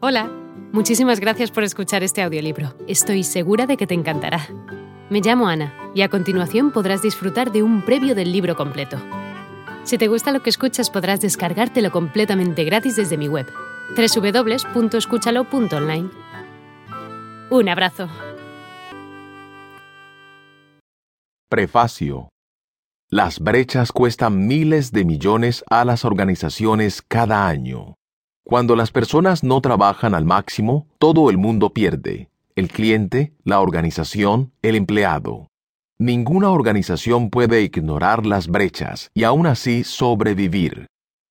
Hola, muchísimas gracias por escuchar este audiolibro. Estoy segura de que te encantará. Me llamo Ana y a continuación podrás disfrutar de un previo del libro completo. Si te gusta lo que escuchas podrás descargártelo completamente gratis desde mi web, www.escúchalo.online. Un abrazo. Prefacio. Las brechas cuestan miles de millones a las organizaciones cada año. Cuando las personas no trabajan al máximo, todo el mundo pierde. El cliente, la organización, el empleado. Ninguna organización puede ignorar las brechas y aún así sobrevivir.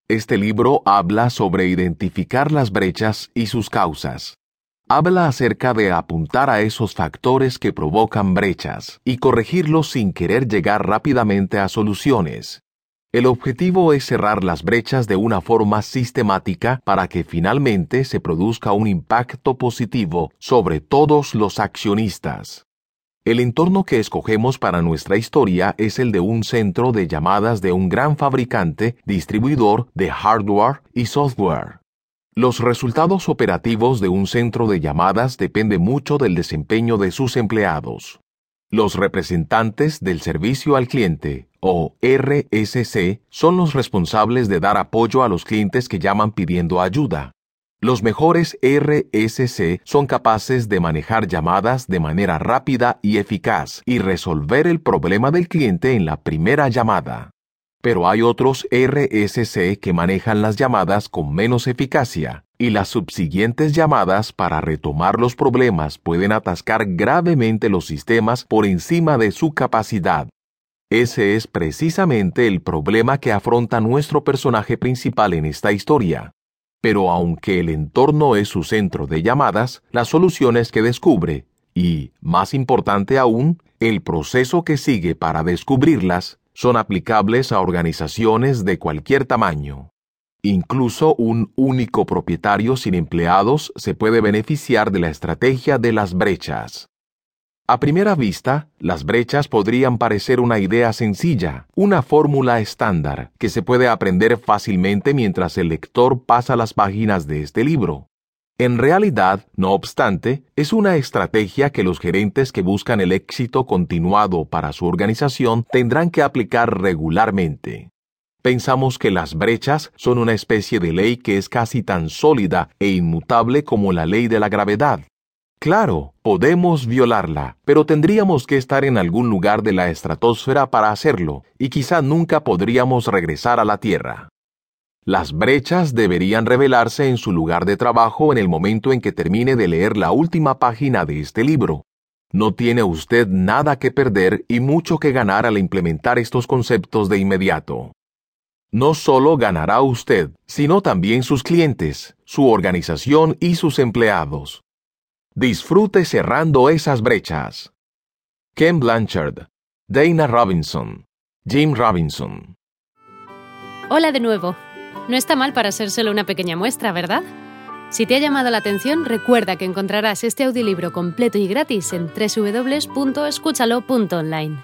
Este libro habla sobre identificar las brechas y sus causas. Habla acerca de apuntar a esos factores que provocan brechas y corregirlos sin querer llegar rápidamente a soluciones. El objetivo es cerrar las brechas de una forma sistemática para que finalmente se produzca un impacto positivo sobre todos los accionistas. El entorno que escogemos para nuestra historia es el de un centro de llamadas de un gran fabricante distribuidor de hardware y software. Los resultados operativos de un centro de llamadas dependen mucho del desempeño de sus empleados. Los representantes del servicio al cliente, o RSC, son los responsables de dar apoyo a los clientes que llaman pidiendo ayuda. Los mejores RSC son capaces de manejar llamadas de manera rápida y eficaz y resolver el problema del cliente en la primera llamada. Pero hay otros RSC que manejan las llamadas con menos eficacia, y las subsiguientes llamadas para retomar los problemas pueden atascar gravemente los sistemas por encima de su capacidad. Ese es precisamente el problema que afronta nuestro personaje principal en esta historia. Pero aunque el entorno es su centro de llamadas, las soluciones que descubre, y, más importante aún, el proceso que sigue para descubrirlas, son aplicables a organizaciones de cualquier tamaño. Incluso un único propietario sin empleados se puede beneficiar de la estrategia de las brechas. A primera vista, las brechas podrían parecer una idea sencilla, una fórmula estándar que se puede aprender fácilmente mientras el lector pasa las páginas de este libro. En realidad, no obstante, es una estrategia que los gerentes que buscan el éxito continuado para su organización tendrán que aplicar regularmente. Pensamos que las brechas son una especie de ley que es casi tan sólida e inmutable como la ley de la gravedad. Claro, podemos violarla, pero tendríamos que estar en algún lugar de la estratosfera para hacerlo, y quizá nunca podríamos regresar a la Tierra. Las brechas deberían revelarse en su lugar de trabajo en el momento en que termine de leer la última página de este libro. No tiene usted nada que perder y mucho que ganar al implementar estos conceptos de inmediato. No solo ganará usted, sino también sus clientes, su organización y sus empleados. Disfrute cerrando esas brechas. Ken Blanchard, Dana Robinson, Jim Robinson. Hola de nuevo. No está mal para ser solo una pequeña muestra, ¿verdad? Si te ha llamado la atención, recuerda que encontrarás este audiolibro completo y gratis en www.escúchalo.online.